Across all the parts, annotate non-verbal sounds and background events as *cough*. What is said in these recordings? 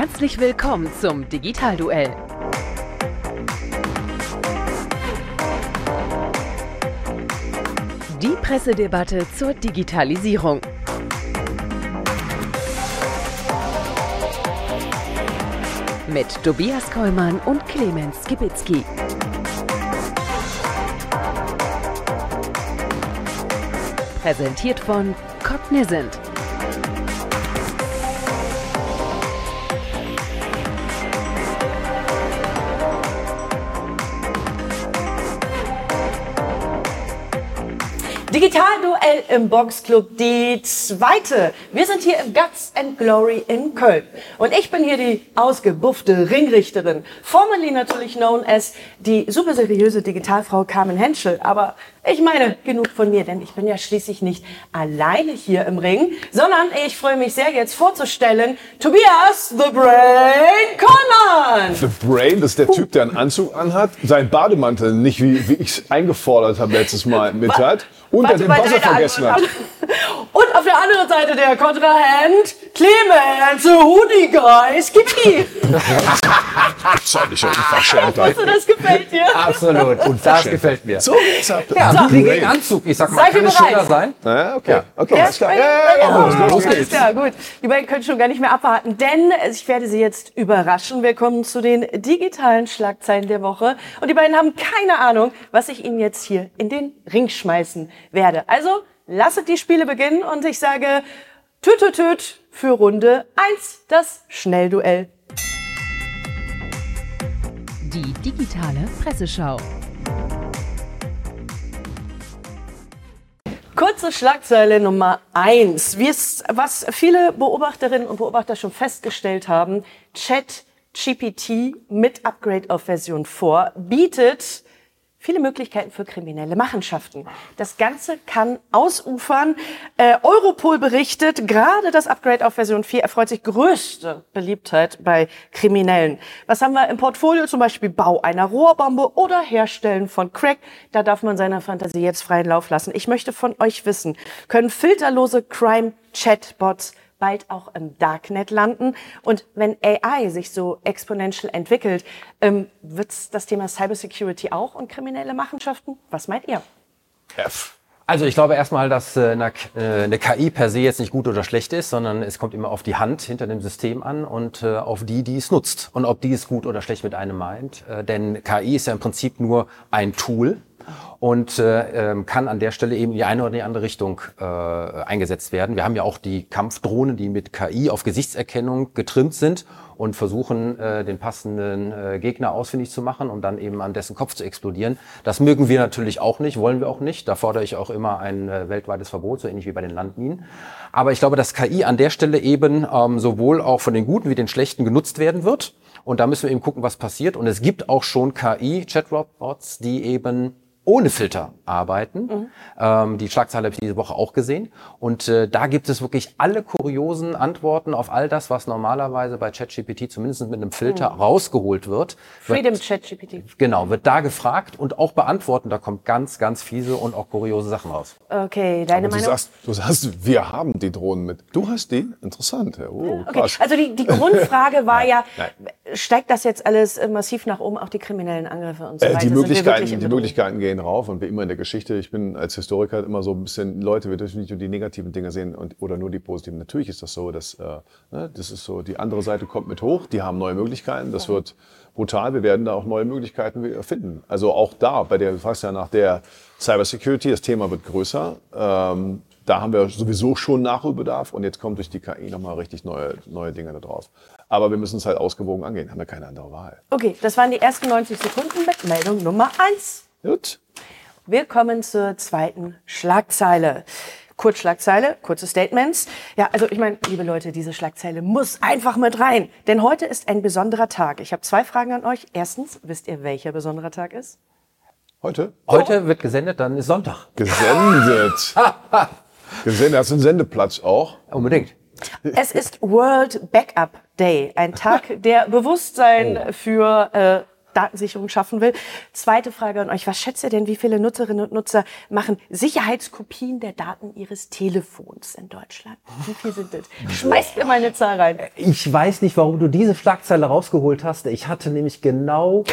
Herzlich willkommen zum Digitalduell. Die Pressedebatte zur Digitalisierung. Mit Tobias Kollmann und Clemens Skibitzky. Präsentiert von Cognizant. Digitalduell im Boxclub, die zweite. Wir sind hier im Guts and Glory in Köln. Und ich bin hier die ausgebuffte Ringrichterin. Formerly natürlich known as die super seriöse Digitalfrau Carmen Henschel. Aber ich meine, genug von mir, denn ich bin ja schließlich nicht alleine hier im Ring, sondern ich freue mich sehr, jetzt vorzustellen, Tobias The Brain Kollmann. The Brain, das ist der Typ, der einen Anzug anhat, seinen Bademantel nicht, wie, wie ich es eingefordert habe letztes Mal, mit hat bei Buzzer deiner vergessen hat. *laughs* Und auf der anderen Seite der Kontrahent, Clemens Hudiger Skippy. *laughs* Völlige Unverschämtheit. Also, das gefällt dir. Absolut. Und das gefällt mir. So. Ja, So. Kriege ich Anzug. Ich sag mal, Seid kann es schöner sein? Ja, okay. Okay, Ja, alles klar. ja, Ja, ja, ja, ja, los, geht's. klar, gut. Die beiden können schon gar nicht mehr abwarten, denn ich werde sie jetzt überraschen. Wir kommen zu den digitalen Schlagzeilen der Woche. Und die beiden haben keine Ahnung, was ich ihnen jetzt hier in den Ring schmeißen werde. Also lasset die Spiele beginnen und ich sage tüt, tüt, tüt für Runde 1, das Schnellduell. Die digitale Presseschau. Kurze Schlagzeile Nummer eins. Was viele Beobachterinnen und Beobachter schon festgestellt haben, ChatGPT mit Upgrade auf Version 4 bietet viele Möglichkeiten für kriminelle Machenschaften. Das Ganze kann ausufern. Äh, Europol berichtet, gerade das Upgrade auf Version 4 erfreut sich größte Beliebtheit bei Kriminellen. Was haben wir im Portfolio? Zum Beispiel Bau einer Rohrbombe oder Herstellen von Crack. Da darf man seiner Fantasie jetzt freien Lauf lassen. Ich möchte von euch wissen, können filterlose Crime-Chatbots bald auch im Darknet landen. Und wenn AI sich so exponentiell entwickelt, ähm, wird's das Thema Cybersecurity auch und kriminelle Machenschaften? Was meint ihr? F. Also ich glaube erstmal, dass äh, eine, äh, eine KI per se jetzt nicht gut oder schlecht ist, sondern es kommt immer auf die Hand hinter dem System an und äh, auf die, die es nutzt. Und ob die es gut oder schlecht mit einem meint. Denn KI ist ja im Prinzip nur ein Tool und äh, ähm, kann an der Stelle eben in die eine oder die andere Richtung äh, eingesetzt werden. Wir haben ja auch die Kampfdrohnen, die mit KI auf Gesichtserkennung getrimmt sind und versuchen, äh, den passenden äh, Gegner ausfindig zu machen, um dann eben an dessen Kopf zu explodieren. Das mögen wir natürlich auch nicht, wollen wir auch nicht. Da fordere ich auch immer ein äh, weltweites Verbot, so ähnlich wie bei den Landminen. Aber ich glaube, dass KI an der Stelle eben ähm, sowohl auch von den Guten wie den Schlechten genutzt werden wird. Und da müssen wir eben gucken, was passiert. Und es gibt auch schon KI-Chatrobots, die eben ohne Filter arbeiten. Ähm, die Schlagzeile habe ich diese Woche auch gesehen. Und äh, da gibt es wirklich alle kuriosen Antworten auf all das, was normalerweise bei ChatGPT zumindest mit einem Filter rausgeholt wird. Freedom ChatGPT. genau, wird da gefragt und auch beantworten. Da kommt ganz, ganz fiese und auch kuriose Sachen raus. Okay, deine Du Meinung? sagst, du sagst, wir haben die Drohnen mit. Du hast die? Interessant. Ja, oh, Okay, krass. also die, die *laughs* Grundfrage war ja, nein. steigt das jetzt alles massiv nach oben, auch die kriminellen Angriffe und so Äh, weiter? die Möglichkeiten, die? Möglichkeiten gehen rauf und wie immer in der Geschichte. Ich bin als Historiker immer so ein bisschen Leute, wir dürfen nicht nur die negativen Dinge sehen und, oder nur die positiven. Natürlich ist das so, dass äh, ne, das ist so, die andere Seite kommt mit hoch, die haben neue Möglichkeiten. Das wird brutal. Wir werden da auch neue Möglichkeiten finden. Also auch da, bei der, du fragst ja nach der Cybersecurity, das Thema wird größer. Ähm, da haben wir sowieso schon Nachholbedarf und jetzt kommt durch die KI nochmal richtig neue, neue Dinge da drauf. Aber wir müssen es halt ausgewogen angehen, haben wir keine andere Wahl. Okay, das waren die ersten 90 Sekunden mit Meldung Nummer eins. Gut. Wir kommen zur zweiten Schlagzeile. Kurzschlagzeile, kurze Statements. Ja, also ich meine, liebe Leute, diese Schlagzeile muss einfach mit rein. Denn heute ist ein besonderer Tag. Ich habe zwei Fragen an euch. Erstens, wisst ihr, welcher besonderer Tag ist? Heute? Heute wird gesendet, dann ist Sonntag. Gesendet. *laughs* Gesendet. Hast du einen Sendeplatz auch? Unbedingt. Es ist World Backup Day, ein Tag der Bewusstsein für äh, Datensicherung schaffen will. Zweite Frage an euch. Was schätzt ihr denn, wie viele Nutzerinnen und Nutzer machen Sicherheitskopien der Daten ihres Telefons in Deutschland? Wie viel sind das? Schmeißt ihr mal eine Zahl rein. Ich weiß nicht, warum du diese Schlagzeile rausgeholt hast. Ich hatte nämlich genau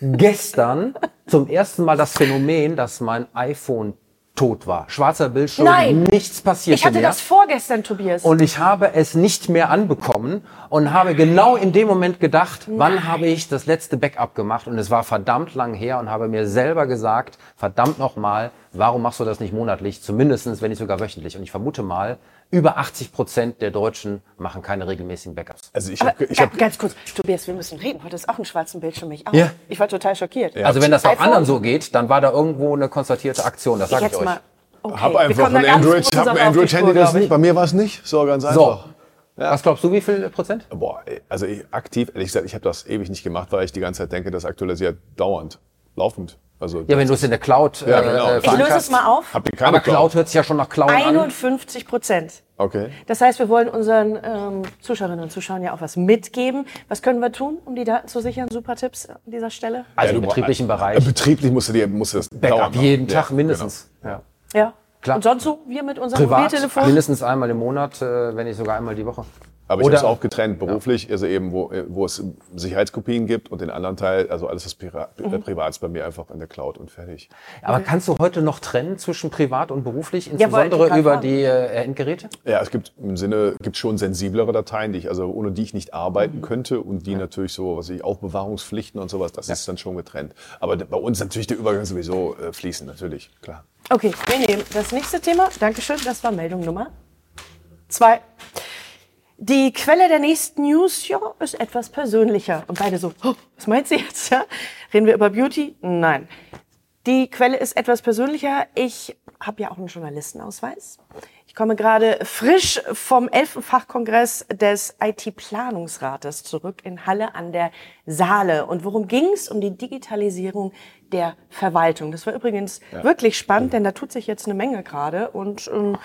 gestern zum ersten Mal das Phänomen, dass mein iPhone tot war. Schwarzer Bildschirm, Nein. nichts passierte Ich hatte mehr. das vorgestern, Tobias. und ich habe es nicht mehr anbekommen und habe genau in dem Moment gedacht, wann habe ich das letzte Backup gemacht und es war verdammt lang her und habe mir selber gesagt, verdammt nochmal, warum machst du das nicht monatlich, zumindestens, wenn nicht sogar wöchentlich. Und ich vermute mal, über 80 Prozent der Deutschen machen keine regelmäßigen Backups. Also ich habe ich hab, ganz kurz, Tobias, wir müssen reden. Heute ist auch einen schwarzen Bildschirm. Ich auch. Ja. Ich war total schockiert. Also wenn das auch anderen so geht, dann war da irgendwo eine konstatierte Aktion, das Ich sage ich, jetzt euch. Okay. hab einfach ein Android, hab ein Android-Handy, das ich. nicht. Bei mir war es nicht. So ganz So, einfach. was glaubst du, wie viel Prozent? Boah, also ich, aktiv, ehrlich gesagt, ich habe das ewig nicht gemacht, weil ich die ganze Zeit denke, das aktualisiert dauernd, laufend. Also Ja, wenn du es in der Cloud Ja, genau. äh, Ich löse es mal auf. habt ihr keine Aber Cloud hört sich ja schon nach Cloud an. 51 Prozent. Okay. Das heißt, wir wollen unseren ähm, Zuschauerinnen und Zuschauern ja auch was mitgeben. Was können wir tun, um die Daten zu sichern? Super Tipps an dieser Stelle. Also Ja, im betrieblichen Äh, Bereich. Betrieblich musst du dir musst du das Backup jeden Ja, Tag mindestens. Ja. Genau. Ja. Klar. Und sonst so, wir mit unserem Privat Mobiltelefon? mindestens einmal im Monat, äh, wenn nicht sogar einmal die Woche. Aber ich habe es auch getrennt, beruflich, also eben, wo, äh, wo es Sicherheitskopien gibt und den anderen Teil, also alles das Pri Mhm. äh, Privat ist bei mir einfach in der Cloud und fertig. Aber kannst du heute noch trennen zwischen privat und beruflich, insbesondere grad über die äh, Endgeräte? Ja, es gibt im Sinne, gibt schon sensiblere Dateien, die ich, also ohne die ich nicht arbeiten könnte und die natürlich so, was ich, Aufbewahrungspflichten und sowas, das ist dann schon getrennt. Aber bei uns ist natürlich der Übergang sowieso äh, fließend, natürlich, klar. Okay, wir nehmen das nächste Thema. Dankeschön, das war Meldung Nummer zwei. Die Quelle der nächsten News ja, ist etwas persönlicher. Und beide so, oh, was meint sie jetzt? Ja? Reden wir über Beauty? Nein. Die Quelle ist etwas persönlicher. Ich habe ja auch einen Journalistenausweis. Ich komme gerade frisch vom 11. Fachkongress des IT-Planungsrates zurück in Halle an der Saale. Und worum ging es? Um die Digitalisierung der Verwaltung. Das war übrigens wirklich spannend, denn da tut sich jetzt eine Menge gerade. Und ähm,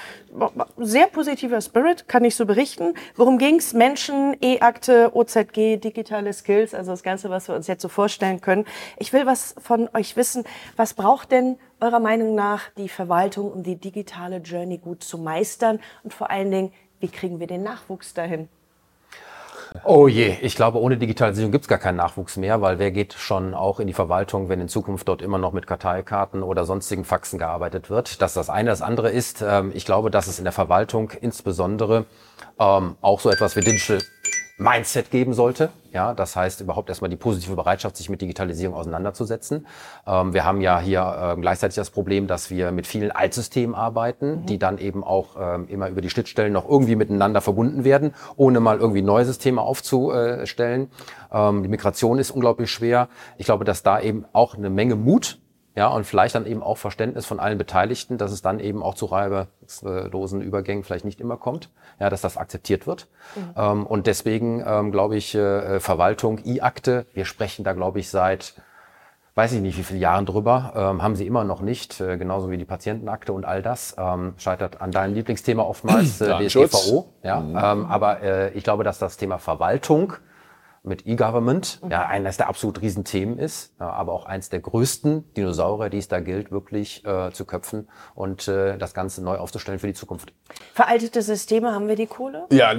sehr positiver Spirit, kann ich so berichten. Worum ging's? Menschen, E-Akte, OZG, digitale Skills, also das Ganze, was wir uns jetzt so vorstellen können. Ich will was von euch wissen. Was braucht denn eurer Meinung nach die Verwaltung, um die digitale Journey gut zu meistern? Und vor allen Dingen, wie kriegen wir den Nachwuchs dahin? Oh je, ich glaube, ohne Digitalisierung gibt's gar keinen Nachwuchs mehr, weil wer geht schon auch in die Verwaltung, wenn in Zukunft dort immer noch mit Karteikarten oder sonstigen Faxen gearbeitet wird. Das ist das eine. Das andere ist, ähm, ich glaube, dass es in der Verwaltung insbesondere ähm, auch so etwas wie Digital Mindset geben sollte. Ja, das heißt überhaupt erstmal die positive Bereitschaft, sich mit Digitalisierung auseinanderzusetzen. Ähm, wir haben ja hier ähm, gleichzeitig das Problem, dass wir mit vielen Altsystemen arbeiten, die dann eben auch ähm, immer über die Schnittstellen noch irgendwie miteinander verbunden werden, ohne mal irgendwie neue Systeme aufzustellen. Ähm, die Migration ist unglaublich schwer. Ich glaube, dass da eben auch eine Menge Mut ja, und vielleicht dann eben auch Verständnis von allen Beteiligten, dass es dann eben auch zu reibungslosen Übergängen vielleicht nicht immer kommt, ja, dass das akzeptiert wird. Ähm, und deswegen ähm, glaube ich, äh, Verwaltung, I-Akte, wir sprechen da, glaube ich, seit weiß ich nicht, wie viele Jahren drüber, ähm, haben sie immer noch nicht, äh, genauso wie die Patientenakte und all das. Ähm, scheitert an deinem Lieblingsthema oftmals, äh. DSGVO. Ja, ähm, aber äh, ich glaube, dass das Thema Verwaltung mit E-Government ja eines der absolut Riesenthemen ist, ja, aber auch eins der größten Dinosaurier, die es da gilt, wirklich äh, zu köpfen und äh, das Ganze neu aufzustellen für die Zukunft. Veraltete Systeme, haben wir die Kohle? Ja,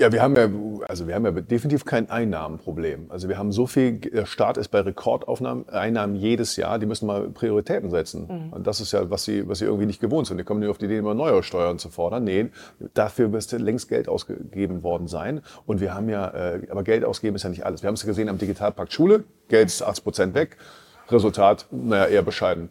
ja, wir haben ja, also wir haben ja definitiv kein Einnahmenproblem. Also wir haben so viel, der Staat ist bei Rekordaufnahmen, Einnahmen jedes Jahr, die müssen mal Prioritäten setzen. Und das ist ja, was sie, was sie irgendwie nicht gewohnt sind. Die kommen nicht auf die Idee, immer neue Steuern zu fordern. Nee, dafür müsste längst Geld ausgegeben worden sein. Und wir haben ja, äh, aber Geld ausgeben ist ja nicht alles. Wir haben es ja gesehen am Digitalpakt Schule, Geld ist 80 Prozent weg. Resultat, naja, eher bescheiden.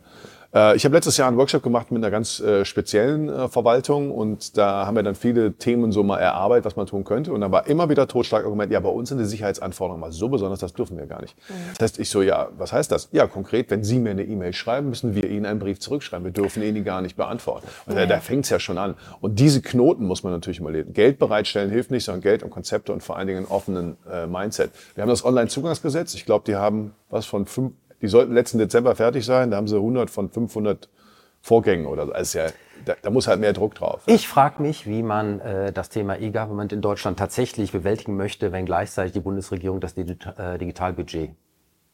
Äh, Ich habe letztes Jahr einen Workshop gemacht mit einer ganz äh, speziellen äh, Verwaltung und da haben wir dann viele Themen so mal erarbeitet, was man tun könnte. Und dann war immer wieder Totschlagargument, ja, bei uns sind die Sicherheitsanforderungen mal so besonders, das dürfen wir gar nicht. Das heißt, ich so, ja, was heißt das? Ja, konkret, wenn Sie mir eine E-Mail schreiben, müssen wir Ihnen einen Brief zurückschreiben. Wir dürfen Ihnen die gar nicht beantworten. Und da, da fängt es ja schon an. Und diese Knoten muss man natürlich immer lesen. Geld bereitstellen hilft nicht, sondern Geld und Konzepte und vor allen Dingen einen offenen äh, Mindset. Wir haben das Online-Zugangsgesetz. Ich glaube, die haben was von fünf, die sollten letzten Dezember fertig sein. Da haben sie 100 von 500 Vorgängen oder so. Also ja, da, da muss halt mehr Druck drauf. Ich frage mich, wie man äh, das Thema E-Government in Deutschland tatsächlich bewältigen möchte, wenn gleichzeitig die Bundesregierung das äh, Digitalbudget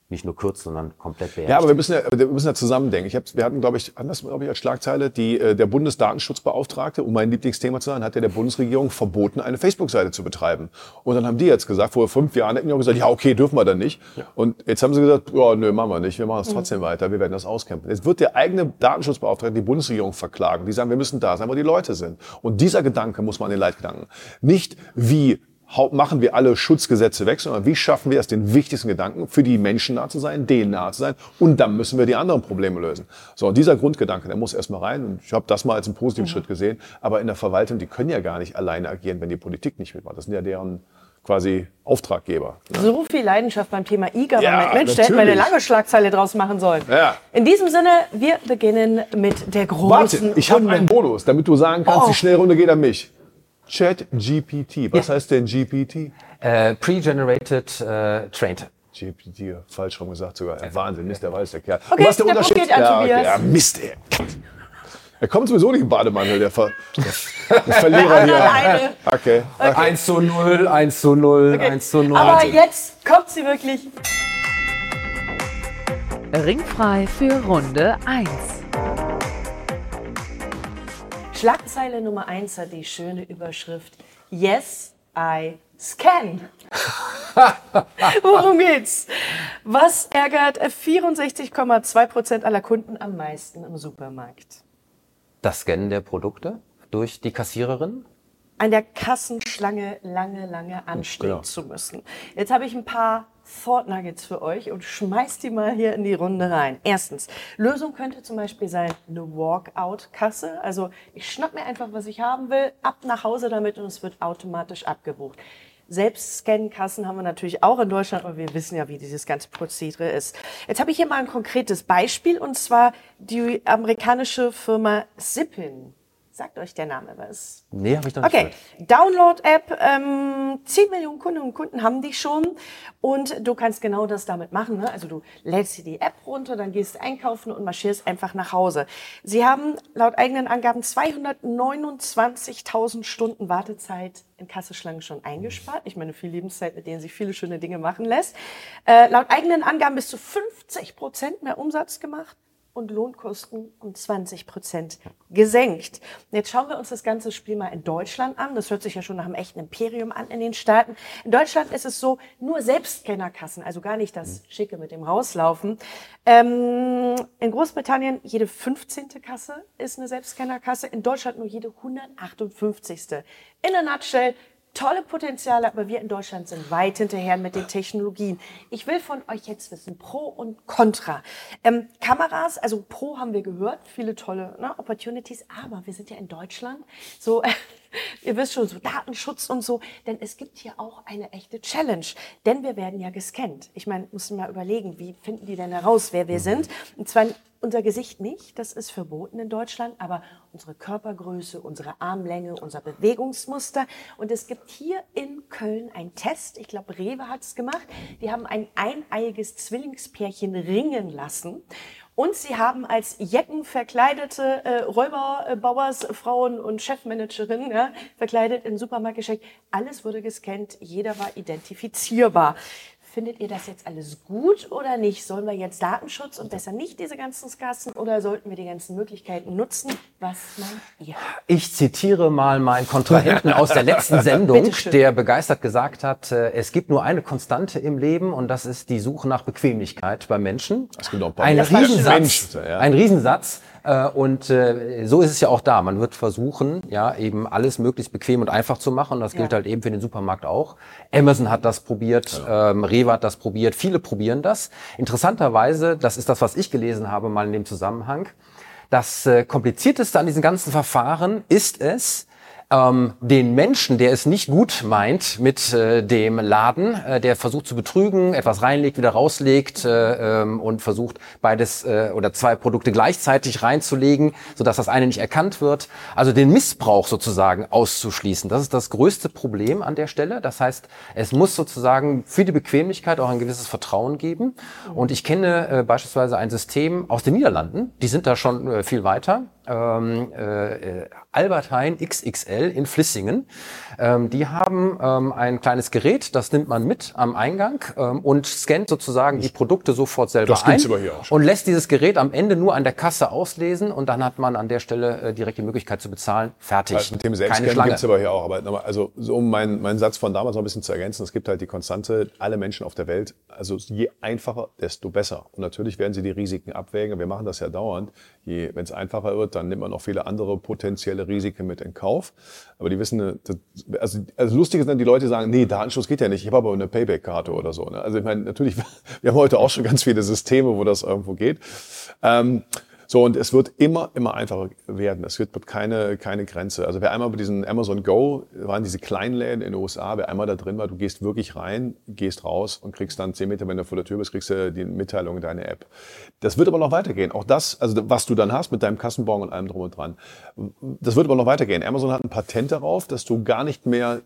nicht nur kurz, sondern komplett beherrscht. Ja, aber wir müssen ja, wir müssen ja zusammen denken. Ich hab, wir hatten, glaube ich, anders, glaube ich, als Schlagzeile, die, äh, der Bundesdatenschutzbeauftragte, um mein Lieblingsthema zu sein, hat ja der Bundesregierung verboten, eine Facebook-Seite zu betreiben. Und dann haben die jetzt gesagt, vor fünf Jahren hätten die auch gesagt, ja, okay, dürfen wir dann nicht. Und jetzt haben sie gesagt, ja, nö, machen wir nicht, wir machen es trotzdem weiter, wir werden das auskämpfen. Jetzt wird der eigene Datenschutzbeauftragte die Bundesregierung verklagen. Die sagen, wir müssen da sein, wo die Leute sind. Und dieser Gedanke muss man in den Leitgedanken. Nicht wie machen wir alle Schutzgesetze weg, sondern wie schaffen wir es, den wichtigsten Gedanken für die Menschen nah zu sein, denen nah zu sein und dann müssen wir die anderen Probleme lösen. So, dieser Grundgedanke, der muss erstmal rein und ich habe das mal als einen positiven Schritt gesehen, aber in der Verwaltung, die können ja gar nicht alleine agieren, wenn die Politik nicht mitmacht. Das sind ja deren quasi Auftraggeber. So viel Leidenschaft beim Thema E-Government. Ja, Mensch, da hätten wir eine lange Schlagzeile draus machen sollen. Ja. In diesem Sinne, wir beginnen mit der großen Warte, ich habe einen Bonus, damit du sagen kannst, Oh. die Schnellrunde geht an mich. Chat GPT. Was heißt denn GPT? Äh, Pre-generated äh, trained. GPT, falsch rum gesagt sogar. Ja, Wahnsinn, Mist, der weiß der Kerl. Okay, Was ist der, der Unterschied? Punkt geht an ja, okay, ja, Mist, ey. Er kommt sowieso nicht im Bademantel, der, Ver der, Verlierer *laughs* hier. Okay. okay. 1 zu 0, 1 zu 0, 1 zu 0. Aber jetzt kommt sie wirklich. Ringfrei für Runde 1. Schlagzeile Nummer 1 hat die schöne Überschrift Yes, I scan. *laughs* Worum geht's? Was ärgert 64,2 Prozent aller Kunden am meisten im Supermarkt? Das Scannen der Produkte durch die Kassiererin. an der Kassenschlange lange, lange anstehen Genau. zu müssen. Jetzt habe ich ein paar Thought Nuggets für euch und schmeiß die mal hier in die Runde rein. Erstens, Lösung könnte zum Beispiel sein eine Walkout-Kasse. Also ich schnapp mir einfach, was ich haben will, ab nach Hause damit und es wird automatisch abgebucht. Selbst Scan-Kassen haben wir natürlich auch in Deutschland, aber wir wissen ja, wie dieses ganze Prozedere ist. Jetzt habe ich hier mal ein konkretes Beispiel und zwar die amerikanische Firma Zippin. Sagt euch der Name was? Nee, habe ich noch nicht Okay, Download-App, ähm, 10 Millionen Kundinnen und Kunden haben die schon und du kannst genau das damit machen. Ne? Also du lädst dir die App runter, dann gehst einkaufen und marschierst einfach nach Hause. Sie haben laut eigenen Angaben 229.000 Stunden Wartezeit in Kasseschlangen schon eingespart. Ich meine, viel Lebenszeit, mit denen sich viele schöne Dinge machen lässt. Äh, laut eigenen Angaben bis zu 50 Prozent mehr Umsatz gemacht und Lohnkosten um 20 Prozent gesenkt. Und jetzt schauen wir uns das ganze Spiel mal in Deutschland an. Das hört sich ja schon nach einem echten Imperium an in den Staaten. In Deutschland ist es so, nur Selbstscannerkassen, also gar nicht das Schicke mit dem Rauslaufen. Ähm, in Großbritannien jede 15. Kasse ist eine Selbstscannerkasse, in Deutschland nur jede 158. In a nutshell, tolle Potenziale, aber wir in Deutschland sind weit hinterher mit den Technologien. Ich will von euch jetzt wissen, Pro und Contra. Ähm, Kameras, also Pro haben wir gehört, viele tolle ne, Opportunities, aber wir sind ja in Deutschland, so, *laughs* ihr wisst schon, so Datenschutz und so, denn es gibt hier auch eine echte Challenge, denn wir werden ja gescannt. Ich meine, müssen mal überlegen, wie finden die denn heraus, wer wir sind? Und zwar unser Gesicht nicht, das ist verboten in Deutschland, aber unsere Körpergröße, unsere Armlänge, unser Bewegungsmuster. Und es gibt hier in Köln einen Test, ich glaube, Rewe hat es gemacht. Die haben ein eineiiges Zwillingspärchen ringen lassen. Und sie haben als Jecken verkleidete äh, Räuber, äh, Bauers, Frauen und Chefmanagerinnen ja, verkleidet in Supermarkt geschickt. Alles wurde gescannt, jeder war identifizierbar. Findet ihr das jetzt alles gut oder nicht? Sollen wir jetzt Datenschutz und besser nicht diese ganzen Kassen oder sollten wir die ganzen Möglichkeiten nutzen? Was meint ihr? Ich zitiere mal meinen Kontrahenten aus der letzten *laughs* Sendung, der begeistert gesagt hat, äh, es gibt nur eine Konstante im Leben und das ist die Suche nach Bequemlichkeit beim Menschen. Es gibt auch ein. Riesensatz. Menschen, ja. Ein Riesensatz. Äh, Und äh, so ist es ja auch da. Man wird versuchen, ja, eben alles möglichst bequem und einfach zu machen. Und das gilt Ja. halt eben für den Supermarkt auch. Amazon hat das probiert, ähm, Rewe hat das probiert, viele probieren das. Interessanterweise, das ist das, was ich gelesen habe, mal in dem Zusammenhang. Das äh, komplizierteste an diesen ganzen Verfahren ist es, ähm, den Menschen, der es nicht gut meint mit äh, dem Laden, äh, der versucht zu betrügen, etwas reinlegt, wieder rauslegt äh, ähm, und versucht beides äh, oder zwei Produkte gleichzeitig reinzulegen, sodass das eine nicht erkannt wird. Also den Missbrauch sozusagen auszuschließen. Das ist das größte Problem an der Stelle. Das heißt, es muss sozusagen für die Bequemlichkeit auch ein gewisses Vertrauen geben. Und ich kenne äh, beispielsweise ein System aus den Niederlanden, die sind da schon äh, viel weiter. Ähm, äh, Albert Hein XXL in Flissingen. Ähm, die haben ähm, ein kleines Gerät, das nimmt man mit am Eingang ähm, und scannt sozusagen die Produkte sofort selber Das ein aber hier auch schon. und lässt dieses Gerät am Ende nur an der Kasse auslesen und dann hat man an der Stelle äh, direkt die Möglichkeit zu bezahlen. Fertig. Also mit dem Selbstscannen gibt es aber hier auch. Aber nochmal, also so um meinen meinen Satz von damals noch ein bisschen zu ergänzen, es gibt halt die Konstante, alle Menschen auf der Welt, also je einfacher, desto besser. Und natürlich werden sie die Risiken abwägen. Wir machen das ja dauernd. Je, wenn es einfacher wird, dann nimmt man noch viele andere potenzielle Risiken mit in Kauf. Aber die wissen, äh, das, also, also lustig ist dann, die Leute sagen, nee, Datenschutz geht ja nicht, ich habe aber eine Payback-Karte oder so. Ne? Also ich meine, natürlich, *laughs* wir haben heute auch schon ganz viele Systeme, wo das irgendwo geht. Ähm, so, und es wird immer, immer einfacher werden. Es wird wird keine, keine Grenze. Also wer einmal bei diesen Amazon Go, waren diese kleinen Läden in den USA, wer einmal da drin war, du gehst wirklich rein, gehst raus und kriegst dann zehn Meter, wenn du vor der Tür bist, kriegst du die Mitteilung in deine App. Das wird aber noch weitergehen. Auch das, also was du dann hast mit deinem Kassenbon und allem drum und dran, das wird aber noch weitergehen. Amazon hat ein Patent darauf, dass du gar nicht mehr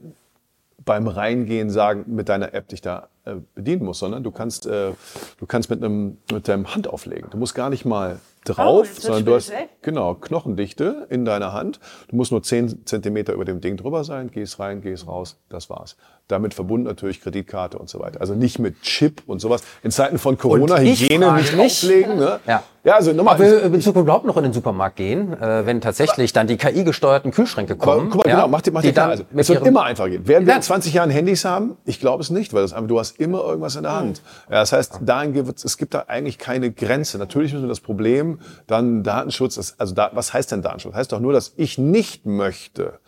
beim Reingehen sagen, mit deiner App dich da äh, bedienen musst, sondern du kannst, äh, du kannst mit einem, mit deinem Hand auflegen. Du musst gar nicht mal drauf, jetzt sondern du hast, genau, Knochendichte in deiner Hand. Du musst nur 10 Zentimeter über dem Ding drüber sein, gehst rein, gehst raus, das war's. Damit verbunden natürlich Kreditkarte und so weiter. Also nicht mit Chip und sowas. In Zeiten von Corona, Hygiene nicht auflegen. Ne? Ja. ja, also nochmal. Wir in Zukunft überhaupt noch in den Supermarkt gehen, äh, wenn tatsächlich dann die KI-gesteuerten Kühlschränke Aber kommen. guck mal, ja, genau, mach dir, mach die dir klar. Also, es wird immer einfacher gehen. Werden wir in 20 Jahren Handys haben? Ich glaube es nicht, weil das, du hast immer irgendwas in der Hand. Ja, das heißt, dahin gibt es gibt da eigentlich keine Grenze. Natürlich müssen wir das Problem, dann Datenschutz, das, also da, was heißt denn Datenschutz? Heißt doch nur, dass ich nicht möchte,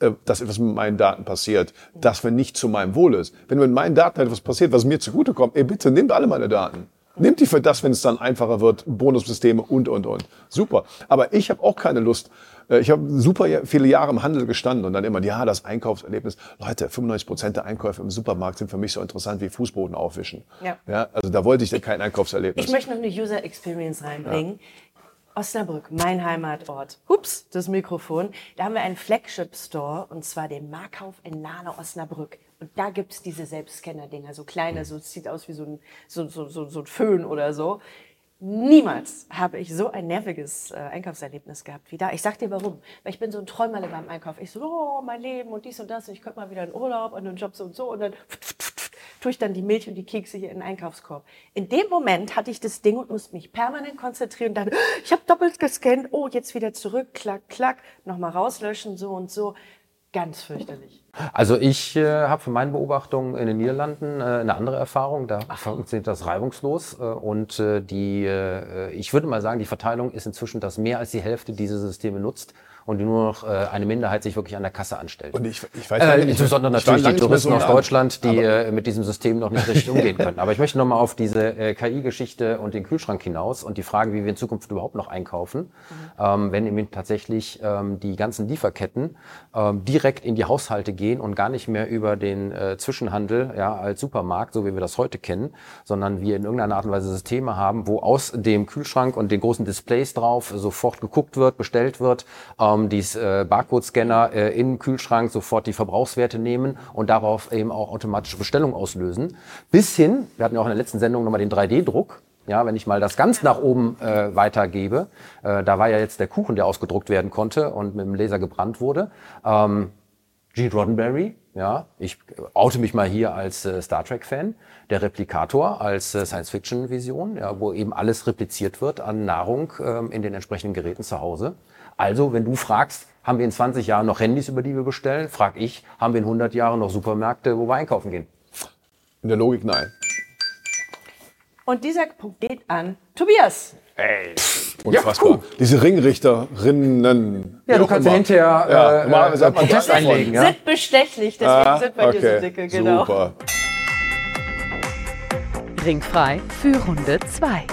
äh, dass etwas mit meinen Daten passiert, das wenn nicht zu meinem Wohl ist. Wenn mit meinen Daten etwas passiert, was mir zugutekommt, ey, bitte nehmt alle meine Daten. Nehmt die für das, wenn es dann einfacher wird, Bonussysteme und, und, und. Super. Aber ich habe auch keine Lust. Äh, Ich habe super ja- viele Jahre im Handel gestanden und dann immer, ja, das Einkaufserlebnis. Leute, 95 Prozent der Einkäufe im Supermarkt sind für mich so interessant wie Fußboden aufwischen. Ja. Ja, also da wollte ich kein Einkaufserlebnis. Ich möchte noch eine User Experience reinbringen. Osnabrück, mein Heimatort. Hups, das Mikrofon. Da haben wir einen Flagship Store und zwar den Markauf in Nahne Osnabrück. Und da gibt's diese Selbstscanner-Dinger, so kleine, so es sieht aus wie so ein, so, so, so, so ein Föhn oder so. Niemals habe ich so ein nerviges äh, Einkaufserlebnis gehabt wie da. Ich sag dir warum. Weil ich bin so ein Träumerle beim Einkauf. Ich so, oh, mein Leben und dies und das. Und ich könnte mal wieder in Urlaub und einen Job so und so. Und dann *laughs* tue ich dann die Milch und die Kekse hier in den Einkaufskorb. In dem Moment hatte ich das Ding und musste mich permanent konzentrieren. Dann, *gasps* ich habe doppelt gescannt. Oh, jetzt wieder zurück. Klack, klack. Nochmal rauslöschen, so und so. Ganz fürchterlich. Also ich äh, habe für meine Beobachtungen in den Niederlanden äh, eine andere Erfahrung. Da funktioniert das reibungslos. Äh, und äh, die, äh, ich würde mal sagen, die Verteilung ist inzwischen, dass mehr als die Hälfte diese Systeme nutzt und nur noch äh, eine Minderheit sich wirklich an der Kasse anstellt. und ich, ich weiß Äh, nicht, insbesondere natürlich die Touristen so aus. Deutschland, die äh, mit diesem System noch nicht richtig umgehen können. Aber ich möchte nochmal auf diese äh, KI-Geschichte und den Kühlschrank hinaus und die Frage, wie wir in Zukunft überhaupt noch einkaufen, ähm, wenn eben tatsächlich ähm, die ganzen Lieferketten ähm, direkt in die Haushalte gehen und gar nicht mehr über den äh, Zwischenhandel ja, als Supermarkt, so wie wir das heute kennen, sondern wir in irgendeiner Art und Weise Systeme haben, wo aus dem Kühlschrank und den großen Displays drauf sofort geguckt wird, bestellt wird, ähm, dies äh, Barcode-Scanner äh, im Kühlschrank sofort die Verbrauchswerte nehmen und darauf eben auch automatische Bestellungen auslösen. Bis hin, wir hatten ja auch in der letzten Sendung nochmal den 3D-Druck, ja, wenn ich mal das ganz nach oben äh, weitergebe, äh, da war ja jetzt der Kuchen, der ausgedruckt werden konnte und mit dem Laser gebrannt wurde. Ähm, Gene Roddenberry, ja, ich oute mich mal hier als äh, Star Trek-Fan, der Replikator als äh, Science-Fiction-Vision, ja, wo eben alles repliziert wird an Nahrung ähm, in den entsprechenden Geräten zu Hause. Also, wenn du fragst, haben wir in 20 Jahren noch Handys, über die wir bestellen, frag ich, haben wir in 100 Jahren noch Supermärkte, wo wir einkaufen gehen? In der Logik nein. Und dieser Punkt geht an Tobias. Unfassbar. Diese Ringrichterinnen. Ja, du kannst ja immer. hinterher Ja, äh, normalerweise äh, Protest einlegen. Ja? Sind bestechlich, deswegen Ah, sind so okay. dicke. Genau. Super. Ringfrei für Runde 2.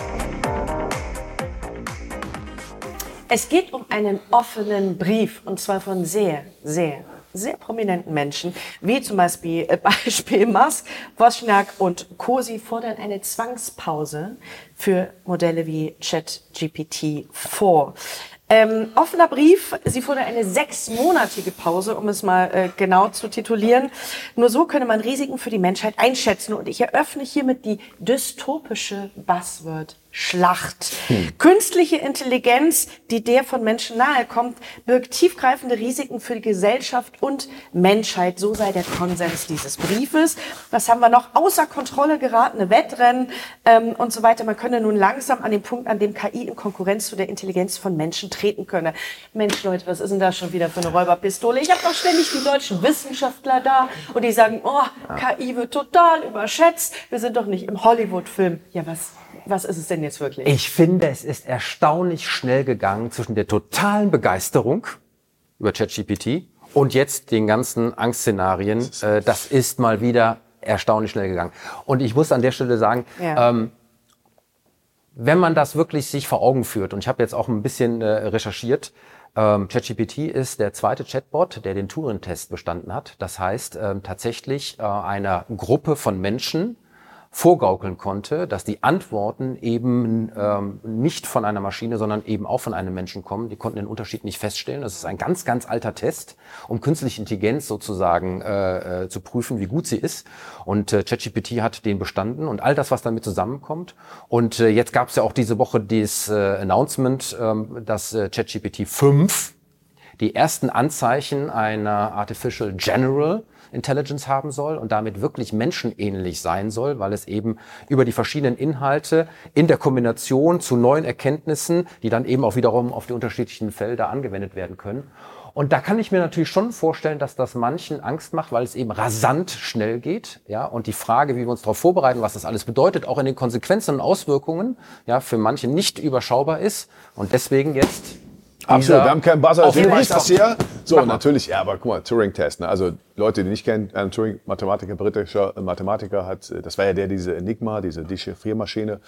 Es geht um einen offenen Brief und zwar von sehr, sehr, sehr prominenten Menschen, wie zum Beispiel, äh, *laughs* Beispiel Musk, Wozniak und Co. Sie fordern eine Zwangspause für Modelle wie ChatGPT-4. Ähm, offener Brief, sie fordern eine sechsmonatige Pause, um es mal äh, genau zu titulieren. Nur so könne man Risiken für die Menschheit einschätzen. Und ich eröffne hiermit die dystopische Buzzword Schlacht. Künstliche Intelligenz, die der von Menschen nahe kommt, birgt tiefgreifende Risiken für die Gesellschaft und Menschheit. So sei der Konsens dieses Briefes. Was haben wir noch? Außer Kontrolle geratene Wettrennen ähm, und so weiter. Man könne nun langsam an den Punkt, an dem KI in Konkurrenz zu der Intelligenz von Menschen treten könne. Mensch, Leute, was ist denn da schon wieder für eine Räuberpistole? Ich habe doch ständig die deutschen Wissenschaftler da und die sagen, oh, KI wird total überschätzt. Wir sind doch nicht im Hollywood-Film. Ja, was? Was ist es denn jetzt wirklich? Ich finde, es ist erstaunlich schnell gegangen zwischen der totalen Begeisterung über ChatGPT und jetzt den ganzen Angstszenarien. Äh, das ist mal wieder erstaunlich schnell gegangen. Und ich muss an der Stelle sagen, Ja. ähm, wenn man das wirklich sich vor Augen führt, und ich habe jetzt auch ein bisschen äh, recherchiert, ähm, ChatGPT ist der zweite Chatbot, der den Turing-Test bestanden hat. Das heißt, ähm, tatsächlich äh, einer Gruppe von Menschen vorgaukeln konnte, dass die Antworten eben ähm, nicht von einer Maschine, sondern eben auch von einem Menschen kommen. Die konnten den Unterschied nicht feststellen. Das ist ein ganz, ganz alter Test, um künstliche Intelligenz sozusagen äh, äh, zu prüfen, wie gut sie ist. Und äh, ChatGPT hat den bestanden und all das, was damit zusammenkommt. Und äh, jetzt gab es ja auch diese Woche dieses äh, Announcement, ähm, dass äh, ChatGPT 5 die ersten Anzeichen einer Artificial General Intelligence haben soll und damit wirklich menschenähnlich sein soll, weil es eben über die verschiedenen Inhalte in der Kombination zu neuen Erkenntnissen, die dann eben auch wiederum auf die unterschiedlichen Felder angewendet werden können. Und da kann ich mir natürlich schon vorstellen, dass das manchen Angst macht, weil es eben rasant schnell geht. Ja, und die Frage, wie wir uns darauf vorbereiten, was das alles bedeutet, auch in den Konsequenzen und Auswirkungen, ja, für manche nicht überschaubar ist. Und deswegen jetzt Absolut, wir haben keinen Buzzer, auf deswegen mache ich das hier. So, natürlich, ja, aber guck mal, Turing-Test. Ne? Also Leute, die nicht kennen, ein Turing-Mathematiker, britischer äh, Mathematiker hat, äh, das war ja der, der diese Enigma, diese Dechiffriermaschine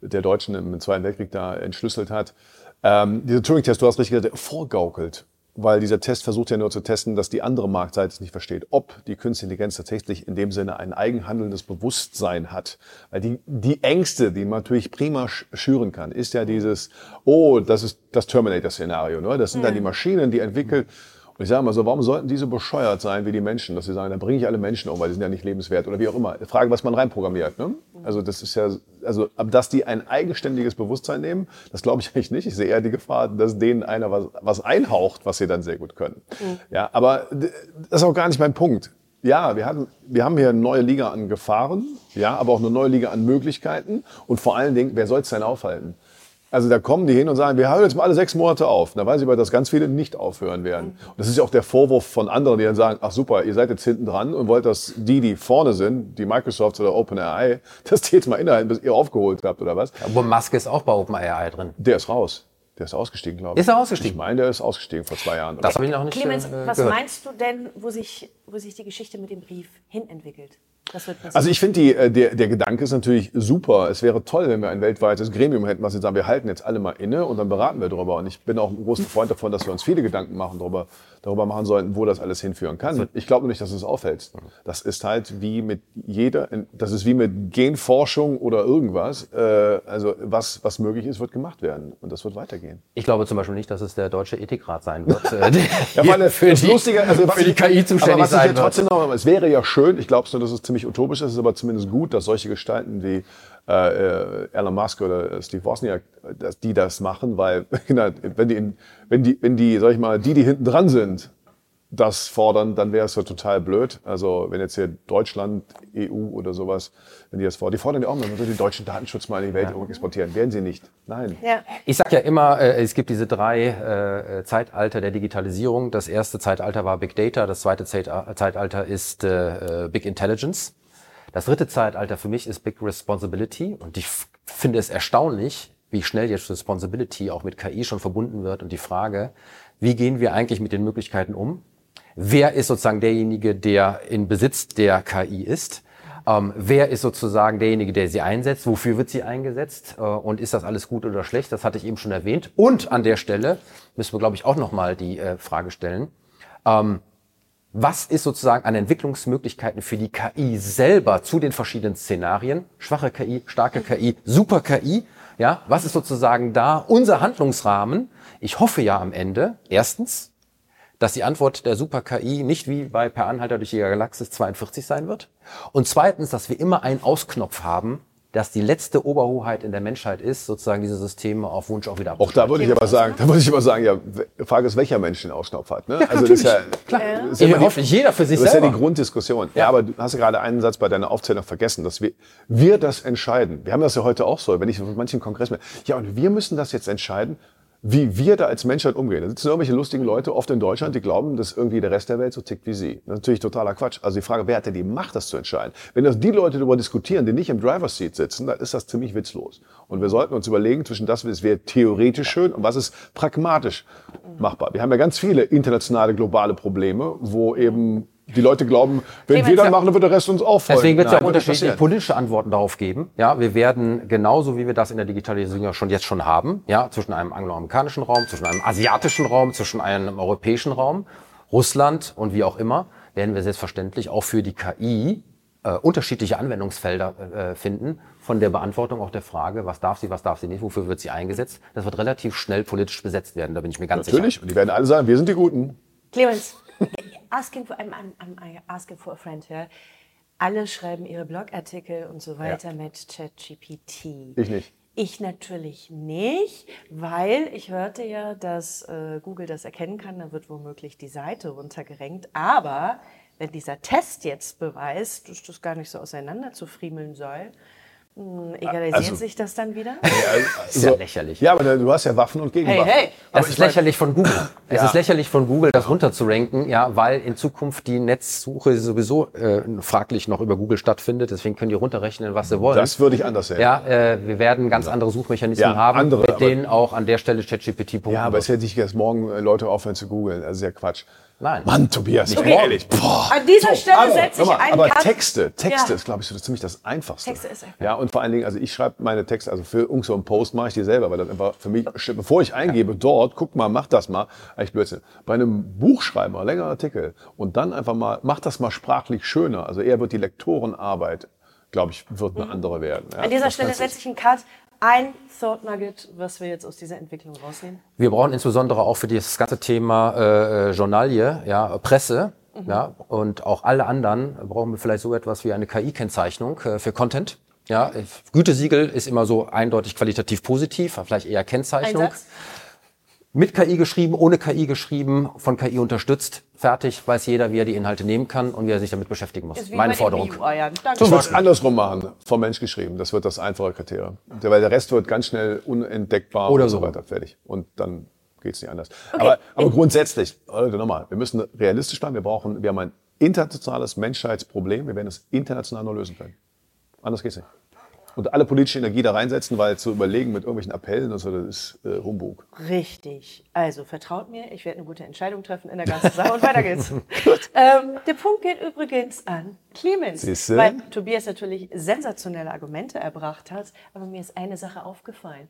der Deutschen im Zweiten Weltkrieg da entschlüsselt hat. Ähm, dieser Turing-Test, du hast richtig gesagt, vorgaukelt. Weil dieser Test versucht ja nur zu testen, dass die andere Marktseite es nicht versteht, ob die Künstliche Intelligenz tatsächlich in dem Sinne ein eigenhandelndes Bewusstsein hat. Weil die, die Ängste, die man natürlich prima sch- schüren kann, ist ja dieses, oh, das ist das Terminator-Szenario. Ne? Das sind dann die Maschinen, die entwickeln. Und ich sage mal so, warum sollten die so bescheuert sein wie die Menschen, dass sie sagen, dann bringe ich alle Menschen um, weil die sind ja nicht lebenswert oder wie auch immer. Frage, was man reinprogrammiert. Ne? Also das ist ja, also dass die ein eigenständiges Bewusstsein nehmen, das glaube ich eigentlich nicht. Ich sehe eher die Gefahr, dass denen einer was, was einhaucht, was sie dann sehr gut können. Ja, aber das ist auch gar nicht mein Punkt. Ja, wir, hatten, wir haben hier eine neue Liga an Gefahren, ja, aber auch eine neue Liga an Möglichkeiten. Und vor allen Dingen, wer soll es denn aufhalten? Also da kommen die hin und sagen, wir hören jetzt mal alle sechs Monate auf. Da weiß ich aber, dass ganz viele nicht aufhören werden. Und das ist ja auch der Vorwurf von anderen, die dann sagen, ach super, ihr seid jetzt hinten dran und wollt, dass die, die vorne sind, die Microsoft oder OpenAI, *laughs* dass die jetzt mal innehalten, bis ihr aufgeholt habt oder was. Aber Musk ist auch bei OpenAI drin. Der ist raus. Der ist ausgestiegen, glaube ich. Ist er ausgestiegen? Ich meine, der ist ausgestiegen vor zwei Jahren. Das habe ich noch nicht Clemens, äh, was gehört. meinst du denn, wo sich, wo sich die Geschichte mit dem Brief hin Also ich finde, äh, der, der Gedanke ist natürlich super. Es wäre toll, wenn wir ein weltweites Gremium hätten, was jetzt sagen, wir halten jetzt alle mal inne und dann beraten wir darüber. Und ich bin auch ein großer Freund davon, dass wir uns viele Gedanken machen darüber, darüber machen sollten, wo das alles hinführen kann. Ich glaube nicht, dass es auffällt. Das ist halt wie mit jeder, das ist wie mit Genforschung oder irgendwas. Äh, Also was, was möglich ist, wird gemacht werden. Und das wird weitergehen. Ich glaube zum Beispiel nicht, dass es der Deutsche Ethikrat sein wird, äh, *laughs* Ja, meine, für, das die, Lustige, also für die KI zuständig aber was ich sein wird. trotzdem noch, es wäre ja schön, ich glaube nur, dass es ziemlich utopisch ist, es ist aber zumindest gut, dass solche Gestalten wie äh, äh, Elon Musk oder Steve Wozniak, äh, dass die das machen, weil *laughs* genau, wenn die, wenn die, wenn die, sag ich mal, die, die hinten dran sind, das fordern, dann wäre es ja total blöd. Also wenn jetzt hier Deutschland, EU oder sowas, wenn die das fordern, die fordern ja auch man soll den deutschen Datenschutz mal in die Welt exportieren. Werden sie nicht. Nein. ja. Ich sage ja immer, äh, es gibt diese drei äh, äh, Zeitalter der Digitalisierung. Das erste Zeitalter war Big Data, das zweite Zeit- äh, Zeitalter ist äh, äh, Big Intelligence. Das dritte Zeitalter für mich ist Big Responsibility. Und ich finde es erstaunlich, wie schnell jetzt Responsibility auch mit KI schon verbunden wird. Und die Frage, wie gehen wir eigentlich mit den Möglichkeiten um? Wer ist sozusagen derjenige, der in Besitz der KI ist? Ähm, wer ist sozusagen derjenige, der sie einsetzt? Wofür wird sie eingesetzt? Äh, und ist das alles gut oder schlecht? Das hatte ich eben schon erwähnt. Und an der Stelle müssen wir, glaube ich, auch nochmal die äh, Frage stellen. Ähm, was ist sozusagen an Entwicklungsmöglichkeiten für die KI selber zu den verschiedenen Szenarien? Schwache KI, starke KI, super KI. Ja, was ist sozusagen da unser Handlungsrahmen? Ich hoffe ja am Ende, erstens, dass die Antwort der Super-KI nicht wie bei Per Anhalter durch die Galaxis 42 sein wird. Und zweitens, dass wir immer einen Ausknopf haben, dass die letzte Oberhoheit in der Menschheit ist, sozusagen diese Systeme auf Wunsch auch wieder Auch da würde ich aber sagen, da würde ich aber sagen, ja, Frage ist, welcher Mensch den Ausknopf hat. Ne? also das ist ja, Klar. Das ist ja Ja, hoffentlich jeder für sich Das ist ja selber. die Grunddiskussion. Ja. aber du hast ja gerade einen Satz bei deiner Aufzählung vergessen, dass wir, wir das entscheiden. Wir haben das ja heute auch so, wenn ich auf manchen Kongressen. Ja, und wir müssen das jetzt entscheiden, wie wir da als Menschheit umgehen. Da sitzen irgendwelche lustigen Leute, oft in Deutschland, die glauben, dass irgendwie der Rest der Welt so tickt wie sie. Das ist natürlich totaler Quatsch. Also die Frage, wer hat denn die Macht, das zu entscheiden? Wenn das die Leute darüber diskutieren, die nicht im Driver's Seat sitzen, dann ist das ziemlich witzlos. Und wir sollten uns überlegen, zwischen das, was wäre theoretisch schön und was ist pragmatisch machbar. Wir haben ja ganz viele internationale, globale Probleme, wo eben die Leute glauben, wenn wir Clemens, dann ja. machen, dann wird der Rest uns auch folgen. Deswegen wird es ja auch unterschiedliche politische Antworten darauf geben. Ja, wir werden genauso wie wir das in der Digitalisierung ja schon jetzt schon haben, ja, zwischen einem angloamerikanischen Raum, zwischen einem asiatischen Raum, zwischen einem europäischen Raum, Russland und wie auch immer, werden wir selbstverständlich auch für die KI äh, unterschiedliche Anwendungsfelder äh, finden von der Beantwortung auch der Frage, was darf sie, was darf sie nicht, wofür wird sie eingesetzt. Das wird relativ schnell politisch besetzt werden, da bin ich mir ganz Natürlich. Und die werden alle sagen, wir sind die Guten. Clemens, asking for, I'm, I'm, I'm asking for a friend here. Alle schreiben ihre Blogartikel und so weiter mit ChatGPT. Ich nicht. Ich natürlich nicht, weil ich hörte ja, dass äh, Google das erkennen kann, dann wird womöglich die Seite runtergerenkt. Aber wenn dieser Test jetzt beweist, dass das gar nicht so auseinander zu friemeln soll, mh, egalisiert Also- sich das dann wieder? Das ist ja lächerlich. Ja, aber du hast ja Waffen und Gegenwaffen. Hey, hey. Das ist mein- lächerlich von Google. Es Ja. ist lächerlich von Google, das runterzuranken, ja, weil in Zukunft die Netzsuche sowieso äh, fraglich noch über Google stattfindet. Deswegen können die runterrechnen, was sie wollen. Das würde ich anders sehen. ja, äh, wir werden ganz andere Suchmechanismen Ja, haben, andere, mit aber- denen auch an der Stelle ChatGPT punkten Ja, aber es hätte ich jetzt morgen äh, Leute aufhören zu googeln. Das ist ja Quatsch. Nein. Mann, Tobias, Nicht ehrlich. Boah. An dieser Stelle aber, setze ich mal, einen Aber Cut. Texte, Texte Ja. ist, glaube ich, so ziemlich das Einfachste. Texte ist einfach. Ja, und vor allen Dingen, also ich schreibe meine Texte, also für so einen Post mache ich die selber, weil das einfach für mich, bevor ich eingebe, dort, guck mal, mach das mal, eigentlich Blödsinn. Bei einem Buchschreiber, längerer Artikel, und dann einfach mal, mach das mal sprachlich schöner. Also eher wird die Lektorenarbeit, glaube ich, wird eine andere werden. Ja, An dieser Stelle setze ich einen Cut. Ein Thought Nugget, was wir jetzt aus dieser Entwicklung rausnehmen. Wir brauchen insbesondere auch für dieses ganze Thema äh, äh, Journalie, ja, Presse, ja, und auch alle anderen brauchen wir vielleicht so etwas wie eine KI-Kennzeichnung äh, für Content. Ja, Gütesiegel ist immer so eindeutig qualitativ positiv, vielleicht eher Kennzeichnung. Satz. Mit KI geschrieben, ohne KI geschrieben, von KI unterstützt, fertig, weiß jeder, wie er die Inhalte nehmen kann und wie er sich damit beschäftigen muss. Meine Forderung. Würde es andersrum machen, vom Mensch geschrieben. Das wird das einfache Kriterium. Der- Weil der Rest wird ganz schnell unentdeckbar Oder und so weiter. Fertig. Und dann geht's nicht anders. Aber, aber grundsätzlich, Leute, nochmal, wir müssen realistisch bleiben. Wir brauchen, wir haben ein internationales Menschheitsproblem. Wir werden es international nur lösen können. Anders geht's nicht. Und alle politische Energie da reinsetzen, weil zu überlegen mit irgendwelchen Appellen und so, das ist äh, Humbug. Richtig. Also vertraut mir, ich werde eine gute Entscheidung treffen in der ganzen Sache und weiter geht's. *laughs* ähm, der Punkt geht übrigens an Clemens, Siehste? weil Tobias natürlich sensationelle Argumente erbracht hat, aber mir ist eine Sache aufgefallen.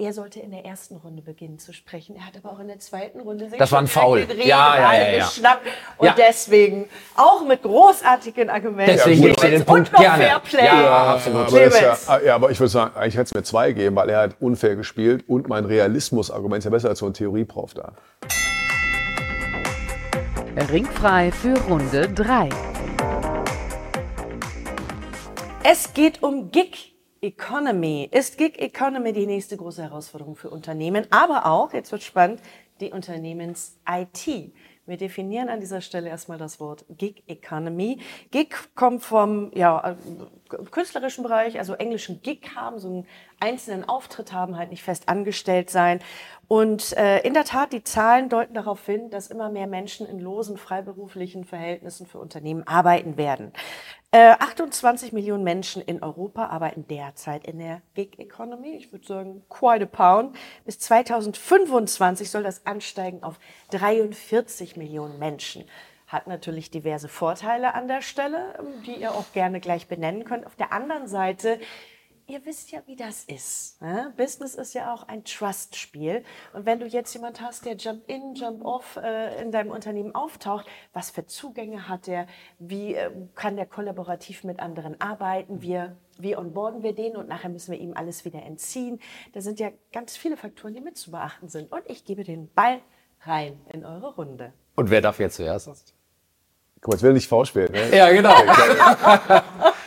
Er sollte in der ersten Runde beginnen zu sprechen. Er hat aber auch in der zweiten Runde sich Das war ein Foul. den Ja, ja, ja, ja. geschnappt. Und Ja. deswegen auch mit großartigen Argumenten. Deswegen ich dir den und Punkt noch gerne. Fairplay. Ja, absolut. Aber, ja, ja, aber ich würde sagen, eigentlich hätte es mir zwei geben, weil er hat unfair gespielt und mein Realismus-Argument ist ja besser als so ein Theorieprof da. Ringfrei für Runde 3. Es geht um Gig Economy. Ist Gig Economy die nächste große Herausforderung für Unternehmen, aber auch, jetzt wird spannend, die Unternehmens-IT. Wir definieren an dieser Stelle erstmal das Wort Gig Economy. Gig kommt vom ja, künstlerischen Bereich, also englischen Gig haben, so einen einzelnen Auftritt haben, halt nicht fest angestellt sein. Und äh, in der Tat, die Zahlen deuten darauf hin, dass immer mehr Menschen in losen freiberuflichen Verhältnissen für Unternehmen arbeiten werden. Äh, 28 Millionen Menschen in Europa arbeiten derzeit in der Gig Economy. Ich würde sagen, quite a pound. Bis 2025 soll das ansteigen auf 43 Millionen Menschen. Hat natürlich diverse Vorteile an der Stelle, ähm, die ihr auch gerne gleich benennen könnt. Auf der anderen Seite Ihr wisst ja, wie das ist. Ne? Business ist ja auch ein Trust-Spiel. Und wenn du jetzt jemand hast, der Jump in, Jump off äh, in deinem Unternehmen auftaucht, was für Zugänge hat der? Wie äh, kann der kollaborativ mit anderen arbeiten? Wir, wie onboarden wir den? Und nachher müssen wir ihm alles wieder entziehen. Da sind ja ganz viele Faktoren, die mit zu beachten sind. Und ich gebe den Ball rein in eure Runde. Und wer darf jetzt zuerst? Guck mal, jetzt will er nicht V spielen. Ne? Ja, genau. *laughs*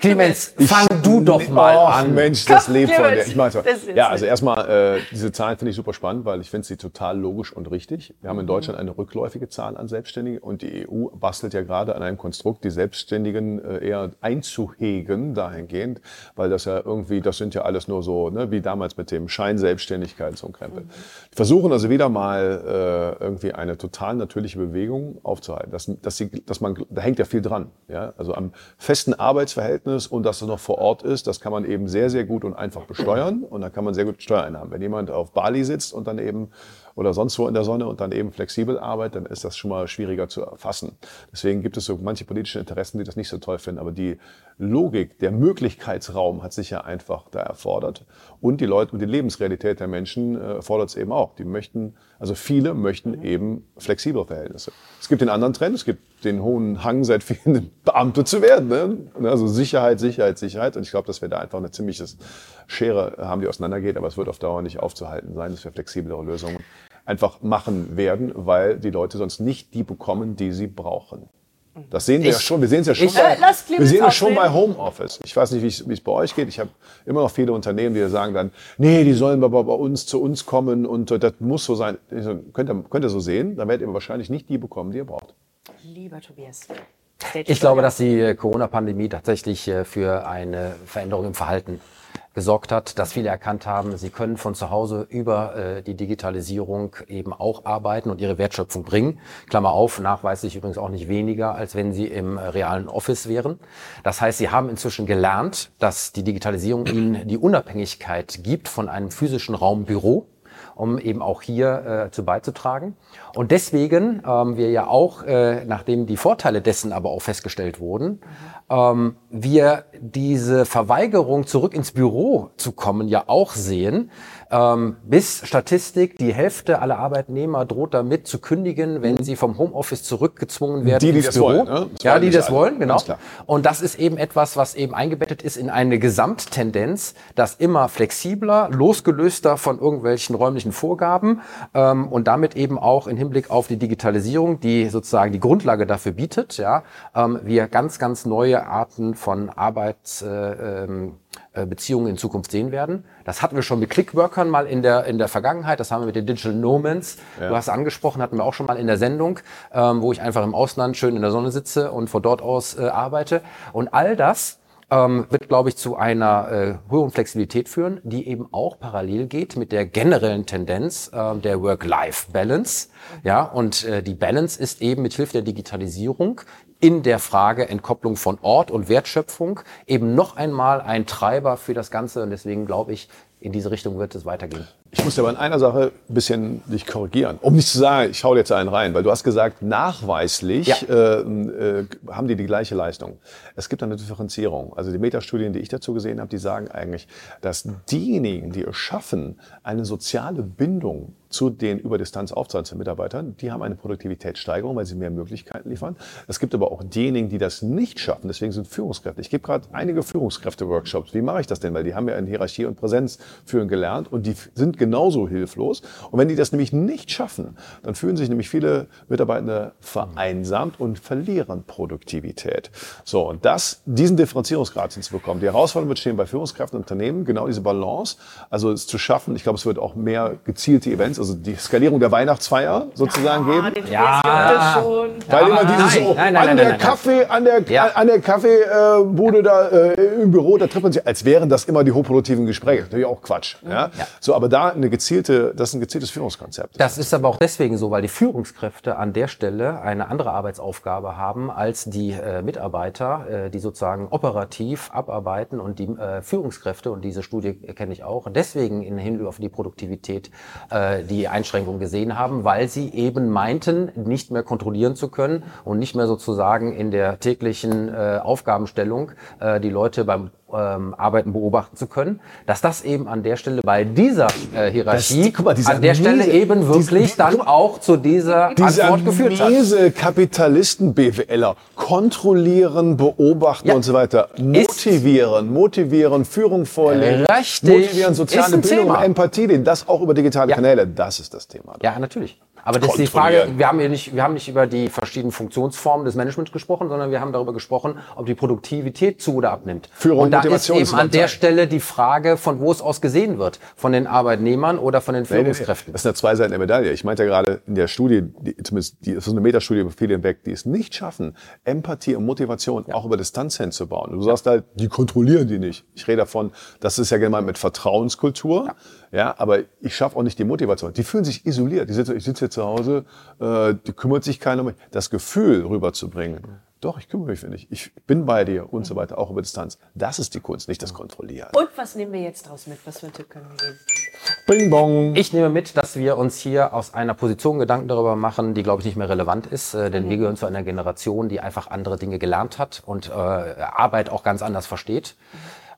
Clemens, fang du doch mal Och, an. Mensch, das Komm, lebt von dir. Ich ist jetzt ja, also erstmal, äh, diese Zahlen finde ich super spannend, weil ich finde sie total logisch und richtig. Wir haben in Deutschland eine rückläufige Zahl an Selbstständigen und die EU bastelt ja gerade an einem Konstrukt, die Selbstständigen äh, eher einzuhegen dahingehend, weil das ja irgendwie, das sind ja alles nur so, ne, wie damals mit dem Scheinselbstständigkeit, so ein Krempel. Die versuchen also wieder mal äh, irgendwie eine total natürliche Bewegung aufzuhalten. Dass, dass, sie, dass man, da hängt ja viel dran. Ja? Also am festen Arbeitsverhältnis und dass es noch vor Ort ist, das kann man eben sehr, sehr gut und einfach besteuern und dann kann man sehr gut Steuereinnahmen. Wenn jemand auf Bali sitzt und dann eben oder sonst wo in der Sonne und dann eben flexibel arbeitet, dann ist das schon mal schwieriger zu erfassen. Deswegen gibt es so manche politische Interessen, die das nicht so toll finden. Aber die Logik, der Möglichkeitsraum hat sich ja einfach da erfordert. Und die Leute und die Lebensrealität der Menschen äh, fordert es eben auch. Die möchten, also viele möchten eben flexible Verhältnisse. Es gibt den anderen Trend, es gibt den hohen Hang seit vielen *laughs* Beamte zu werden. Ne? Also Sicherheit, Sicherheit, Sicherheit. Und ich glaube, dass wir da einfach eine ziemliche Schere haben, die auseinandergeht. Aber es wird auf Dauer nicht aufzuhalten sein, dass wir flexiblere Lösungen einfach machen werden, weil die Leute sonst nicht die bekommen, die sie brauchen. Das sehen wir ja Ich- schon. Wir sehen es ja schon, ich- bei, Äh, lass wir sehen es schon bei Homeoffice. Ich weiß nicht, wie es- bei euch geht. Ich habe immer noch viele Unternehmen, die sagen dann, nee, die sollen aber bei uns zu uns kommen und äh, das muss so sein. Ich so, Könnt ihr, könnt ihr so sehen, dann werdet ihr wahrscheinlich nicht die bekommen, die ihr braucht. Lieber Tobias. Ich glaube, dass die äh, Corona-Pandemie tatsächlich für eine Veränderung im Verhalten gesorgt hat, dass viele erkannt haben, sie können von zu Hause über äh, die Digitalisierung eben auch arbeiten und ihre Wertschöpfung bringen. Klammer auf, nachweislich übrigens auch nicht weniger, als wenn sie im äh, realen Office wären. Das heißt, sie haben inzwischen gelernt, dass die Digitalisierung ihnen die Unabhängigkeit gibt von einem physischen Raum Büro um eben auch hier äh, zu beizutragen. Und deswegen ähm, wir ja auch, äh, nachdem die Vorteile dessen aber auch festgestellt wurden, ähm, wir diese Verweigerung zurück ins Büro zu kommen ja auch sehen. Ähm, bis Statistik, die Hälfte aller Arbeitnehmer droht damit zu kündigen, wenn sie vom Homeoffice zurückgezwungen werden Die, die ins das Büro. wollen, ne? Ja, die das alle. wollen, genau. Und das ist eben etwas, was eben eingebettet ist in eine Gesamttendenz, dass immer flexibler, losgelöster von irgendwelchen räumlichen Vorgaben ähm, und damit eben auch im Hinblick auf die Digitalisierung, die sozusagen die Grundlage dafür bietet, ja, ähm, wir ganz, ganz neue Arten von Arbeitsbeziehungen äh, ähm, äh, in Zukunft sehen werden. Das hatten wir schon mit Clickworkern mal in der, in der Vergangenheit. Das haben wir mit den Digital Nomads. Du hast angesprochen, hatten wir auch schon mal in der Sendung, ähm, wo ich einfach im Ausland schön in der Sonne sitze und von dort aus äh, arbeite. Und all das ähm, wird, glaube ich, zu einer äh, hohen Flexibilität führen, die eben auch parallel geht mit der generellen Tendenz äh, der Work-Life-Balance. Ja, und äh, die Balance ist eben mit Hilfe der Digitalisierung in der Frage Entkopplung von Ort und Wertschöpfung eben noch einmal ein Treiber für das Ganze. Und deswegen glaube ich, in diese Richtung wird es weitergehen. Ich muss aber in einer Sache ein bisschen dich korrigieren. Um nicht zu sagen, ich hau dir jetzt einen rein, weil du hast gesagt, nachweislich Ja. äh, äh, haben die die gleiche Leistung. Es gibt eine Differenzierung. Also die Metastudien, die ich dazu gesehen habe, die sagen eigentlich, dass diejenigen, die es schaffen, eine soziale Bindung zu den über Distanz aufzuhaltenden Mitarbeitern, die haben eine Produktivitätssteigerung, weil sie mehr Möglichkeiten liefern. Es gibt aber auch diejenigen, die das nicht schaffen. Deswegen sind Führungskräfte. Ich gebe gerade einige Führungskräfte-Workshops. Wie mache ich das denn? Weil die haben ja in Hierarchie und Präsenz führen gelernt und die sind genauso hilflos. Und wenn die das nämlich nicht schaffen, dann fühlen sich nämlich viele Mitarbeitende vereinsamt und verlieren Produktivität. So, und das, diesen Differenzierungsgrad hinzubekommen. Die Herausforderung wird stehen bei Führungskräften und Unternehmen, genau diese Balance, also es zu schaffen. Ich glaube, es wird auch mehr gezielte Events, also die Skalierung der Weihnachtsfeier sozusagen Ah, geben. Ja. gibt es schon. Weil immer dieses nein, so, nein, nein, an nein, der nein, nein. Kaffee, an der, Ja. an der Kaffeebude da äh, im Büro, da trifft man sich, als wären das immer die hochproduktiven Gespräche. Natürlich auch Quatsch. Ja? So, aber da eine gezielte, das ist ein gezieltes Führungskonzept. Das ist aber auch deswegen so, weil die Führungskräfte an der Stelle eine andere Arbeitsaufgabe haben als die äh, Mitarbeiter, äh, die sozusagen operativ abarbeiten und die äh, Führungskräfte, und diese Studie kenne ich auch, deswegen in Hinblick auf die Produktivität äh, die Einschränkung gesehen haben, weil sie eben meinten, nicht mehr kontrollieren zu können und nicht mehr sozusagen in der täglichen äh, Aufgabenstellung äh, die Leute beim ähm, Arbeiten beobachten zu können, dass das eben an der Stelle bei dieser äh, Hierarchie Das- mal, dieser an der Stelle miese- eben wirklich diese- dann auch zu dieser Diese Antwort geführt hat. miese Kapitalisten-BWLer kontrollieren, beobachten Ja. und so weiter. Motivieren, motivieren, Führung vorlegen, Richtig. motivieren, soziale Bildung, Thema. Empathie, das auch über digitale Ja. Kanäle. Das ist das Thema. Ja, natürlich. Aber das ist die. Frage, wir haben, hier nicht, wir haben nicht über die verschiedenen Funktionsformen des Managements gesprochen, sondern wir haben darüber gesprochen, ob die Produktivität zu oder abnimmt. Führung, und da ist eben an der. Stelle die Frage, von wo es aus gesehen wird. Von den Arbeitnehmern oder von den Nee, nee, nee. Führungskräften. Das sind ja zwei Seiten der Medaille. Ich meinte ja gerade in der Studie, die, zumindest die, das ist eine Metastudie über viele hinweg, die es nicht schaffen, Empathie und Motivation auch über Distanz hinzubauen. Du sagst halt, die kontrollieren die nicht. Ich rede davon, das ist ja gemeint mit Vertrauenskultur. Ja. Aber ich schaffe auch nicht die Motivation. Die fühlen sich isoliert. Die sitzen, ich sitze hier zu Hause, äh, die kümmert sich keiner um mich. Das Gefühl rüberzubringen. Doch, ich kümmere mich für dich. Ich bin bei dir und so weiter, auch über Distanz. Das ist die Kunst, nicht das Kontrollieren. Und was nehmen wir jetzt draus mit? Was für einen Tipp können wir geben? Bing bong. Ich nehme mit, dass wir uns hier aus einer Position Gedanken darüber machen, die, glaube ich, nicht mehr relevant ist. Äh, denn wir gehören zu einer Generation, die einfach andere Dinge gelernt hat und äh, Arbeit auch ganz anders versteht.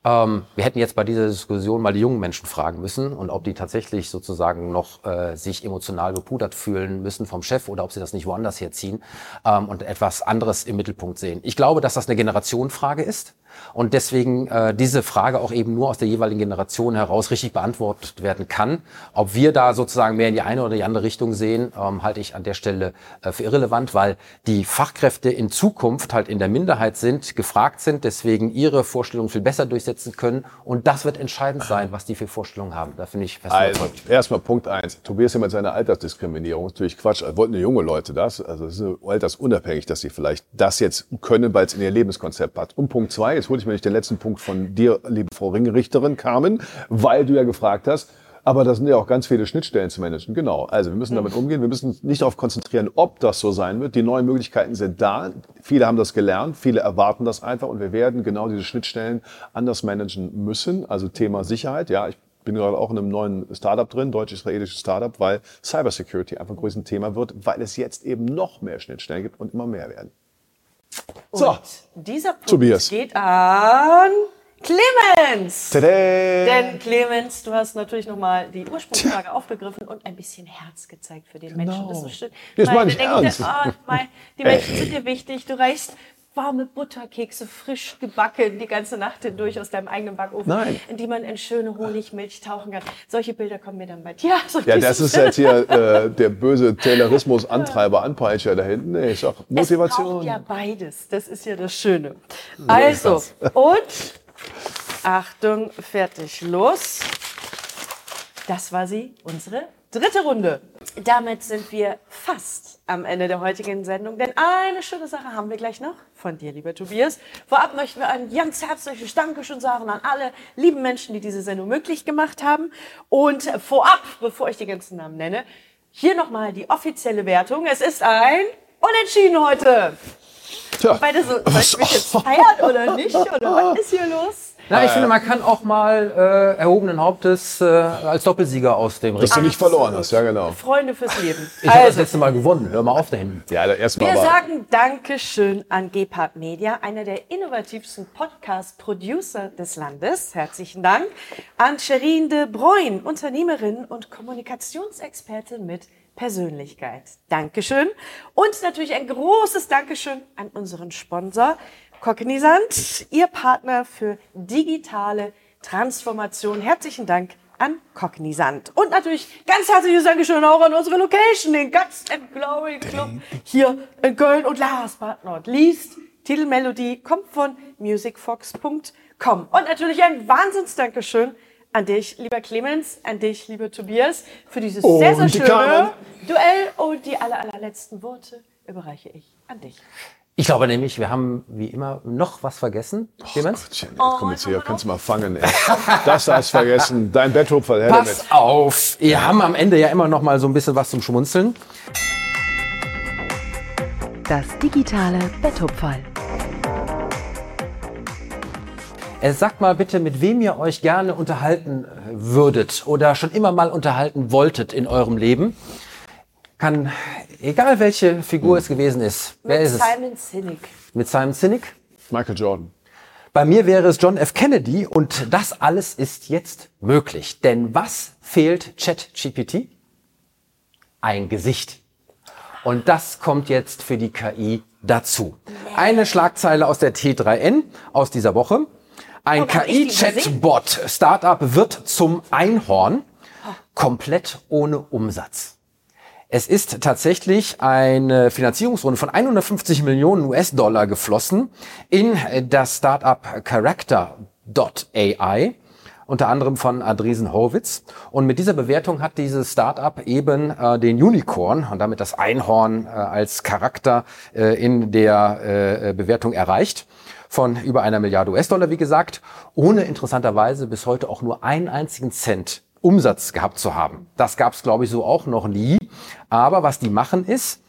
Ähm, wir hätten jetzt bei dieser Diskussion mal die jungen Menschen fragen müssen und ob die tatsächlich sozusagen noch äh, sich emotional bepudert fühlen müssen vom Chef oder ob sie das nicht woanders herziehen ähm, und etwas anderes im Mittelpunkt sehen. Ich glaube, dass das eine Generationenfrage ist und deswegen äh, diese Frage auch eben nur aus der jeweiligen Generation heraus richtig beantwortet werden kann. Ob wir da sozusagen mehr in die eine oder die andere Richtung sehen, ähm, halte ich an der Stelle äh, für irrelevant, weil die Fachkräfte in Zukunft halt in der Minderheit sind, gefragt sind, deswegen ihre Vorstellungen viel besser durchsetzen können und das wird entscheidend sein, was die für Vorstellungen haben. Da finde ich fest Also, erstmal Punkt eins. Tobias hier mit seiner Altersdiskriminierung. Natürlich Quatsch. Also, wollten junge Leute das? Also, es ist altersunabhängig, dass sie vielleicht das jetzt können, weil es in ihr Lebenskonzept passt. Und Punkt zwei, jetzt hole ich mir nicht den letzten Punkt von dir, liebe Frau Ringrichterin, Carmen, weil du ja gefragt hast, aber da sind ja auch ganz viele Schnittstellen zu managen. Genau. Also wir müssen damit umgehen. Wir müssen nicht darauf konzentrieren, ob das so sein wird. Die neuen Möglichkeiten sind da. Viele haben das gelernt. Viele erwarten das einfach. Und wir werden genau diese Schnittstellen anders managen müssen. Also Thema Sicherheit. Ja, ich bin gerade auch in einem neuen Startup drin, deutsch-israelisches Startup, weil Cybersecurity einfach ein größeres Thema wird, weil es jetzt eben noch mehr Schnittstellen gibt und immer mehr werden. So. Und dieser Punkt Tobias. geht an Clemens. Tada! Denn Clemens, du hast natürlich nochmal die Ursprungsfrage aufgegriffen und ein bisschen Herz gezeigt für den Menschen. Das ist so schön. Weil meine ich ernst. ah, mein, die Menschen sind dir wichtig. Du reichst warme Butterkekse, frisch gebacken, die ganze Nacht hindurch aus deinem eigenen Backofen, Nein. in die man in schöne Honigmilch tauchen kann. Solche Bilder kommen mir dann bei dir. So Ja, das ist jetzt hier äh, der böse Taylorismus-Antreiber, Anpeitscher da hinten. Ich sag Es Motivation. braucht ja beides. Das ist ja das Schöne. Also, und Achtung, fertig, los. Das war sie, unsere dritte Runde. Damit sind wir fast am Ende der heutigen Sendung, denn eine schöne Sache haben wir gleich noch von dir, lieber Tobias. Vorab möchten wir ein ganz herzliches Dankeschön sagen an alle lieben Menschen, die diese Sendung möglich gemacht haben. Und vorab, bevor ich die ganzen Namen nenne, hier nochmal die offizielle Wertung. Es ist ein Unentschieden heute. Tja, Beide so, soll ich mich jetzt feiern oder nicht? Oder was ist hier los? Na, ich finde, man kann auch mal äh, erhobenen Hauptes äh, als Doppelsieger aus dem dass du nicht verloren hast, ja genau. Freunde fürs Leben. Ich habe das Also, letzte Mal gewonnen. Hör mal auf da hinten. Ja, erstmal wir aber. sagen Dankeschön an Gepard Media, einer der innovativsten Podcast-Producer des Landes. Herzlichen Dank. An Sherin de Bruyn, Unternehmerin und Kommunikationsexpertin mit Persönlichkeit. Dankeschön. Und natürlich ein großes Dankeschön an unseren Sponsor Cognizant, Ihr Partner für digitale Transformation. Herzlichen Dank an Cognizant. Und natürlich ganz herzliches Dankeschön auch an unsere Location, den Guts and Glory Club hier in Köln. Und last but not least, Titelmelodie kommt von musicfox.com. Und natürlich ein Wahnsinns-Dankeschön an dich, lieber Clemens, an dich, lieber Tobias, für dieses Und sehr, sehr schöne. Duell. Und die aller, allerletzten Worte überreiche ich an dich. Ich glaube nämlich, wir haben wie immer noch was vergessen. Clemens? Gottchen, komm jetzt hier, kannst du mal fangen, ey. *laughs* Das hast vergessen. Dein Betthupfer, her damit. Pass auf, wir haben am Ende ja immer noch mal so ein bisschen was zum Schmunzeln. Das digitale Betthupferl. Äh, sagt mal bitte, mit wem ihr euch gerne unterhalten äh, würdet oder schon immer mal unterhalten wolltet in eurem Leben. Kann, egal welche Figur es gewesen ist. Wer Mit ist es? Simon Sinek. Mit Simon Sinek? Michael Jordan. Bei mir wäre es John F. Kennedy und das alles ist jetzt möglich. Denn was fehlt ChatGPT? Ein Gesicht. Und das kommt jetzt für die KI dazu. Eine Schlagzeile aus der T3N aus dieser Woche. Ein Oh, hab ich die KI-Chatbot Startup wird zum Einhorn, komplett ohne Umsatz. Es ist tatsächlich eine Finanzierungsrunde von 150 Millionen US-Dollar geflossen in das Startup Character.ai unter anderem von Andresen Horwitz. Und mit dieser Bewertung hat dieses Startup eben äh, den Unicorn und damit das Einhorn äh, als Charakter äh, in der äh, Bewertung erreicht von über einer Milliarde US-Dollar, wie gesagt, ohne interessanterweise bis heute auch nur einen einzigen Cent Umsatz gehabt zu haben. Das gab es, glaube ich, so auch noch nie. Aber was die machen ist,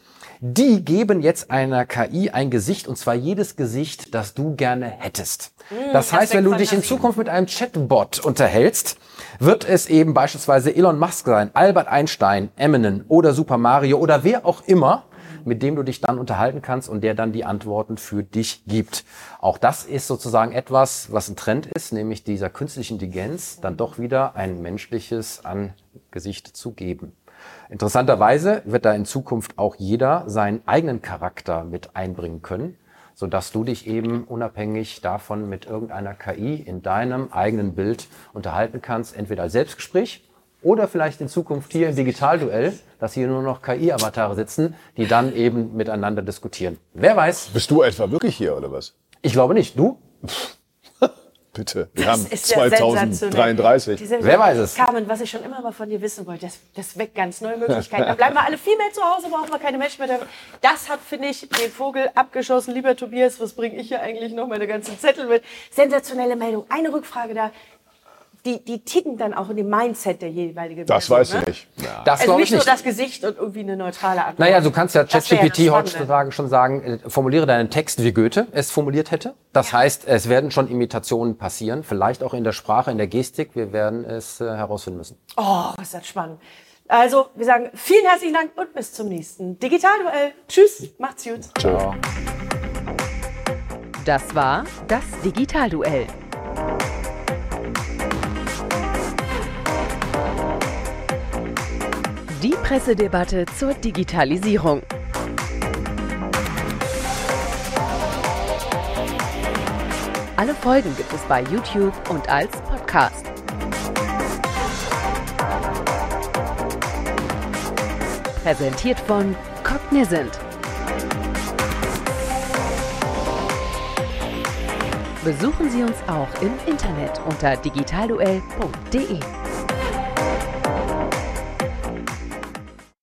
die geben jetzt einer KI ein Gesicht und zwar jedes Gesicht, das du gerne hättest. Mm, das heißt, wenn du dich in Zukunft mit einem Chatbot unterhältst, wird es eben beispielsweise Elon Musk sein, Albert Einstein, Eminem oder Super Mario oder wer auch immer, mit dem du dich dann unterhalten kannst und der dann die Antworten für dich gibt. Auch das ist sozusagen etwas, was ein Trend ist, nämlich dieser künstlichen Intelligenz dann doch wieder ein menschliches Angesicht zu geben. Interessanterweise wird da in Zukunft auch jeder seinen eigenen Charakter mit einbringen können, so dass du dich eben unabhängig davon mit irgendeiner KI in deinem eigenen Bild unterhalten kannst, entweder als Selbstgespräch oder vielleicht in Zukunft hier im Digitalduell, dass hier nur noch KI-Avatare sitzen, die dann eben miteinander diskutieren. Wer weiß? Bist du etwa wirklich hier oder was? Ich glaube nicht. Du? *laughs* Bitte, wir haben 2033. Wer weiß es? Carmen, was ich schon immer mal von dir wissen wollte, das, das weckt ganz neue *laughs* Möglichkeiten. Dann bleiben wir alle viel mehr zu Hause, brauchen wir keine Menschen mehr. Das hat, finde ich, den Vogel abgeschossen. Lieber Tobias, was bringe ich hier eigentlich noch meine ganzen Zettel mit? Sensationelle Meldung. Eine Rückfrage da die, die ticken dann auch in dem Mindset der jeweiligen Das Person, weiß ne? ich nicht. Ja. Das Also nicht ich nur nicht. das Gesicht und irgendwie eine neutrale Antwort. Naja, du kannst ja ChatGPT Spannende. heutzutage schon sagen, äh, formuliere deinen Text, wie Goethe es formuliert hätte. Das heißt, es werden schon Imitationen passieren, vielleicht auch in der Sprache, in der Gestik. Wir werden es äh, herausfinden müssen. Oh, ist das spannend. Also, wir sagen vielen herzlichen Dank und bis zum nächsten Digitalduell. Tschüss, macht's gut. Ciao. Das war das Digitalduell. Die Pressedebatte zur Digitalisierung. Alle Folgen gibt es bei YouTube und als Podcast. Präsentiert von Cognizant. Besuchen Sie uns auch im Internet unter digitalduell.de.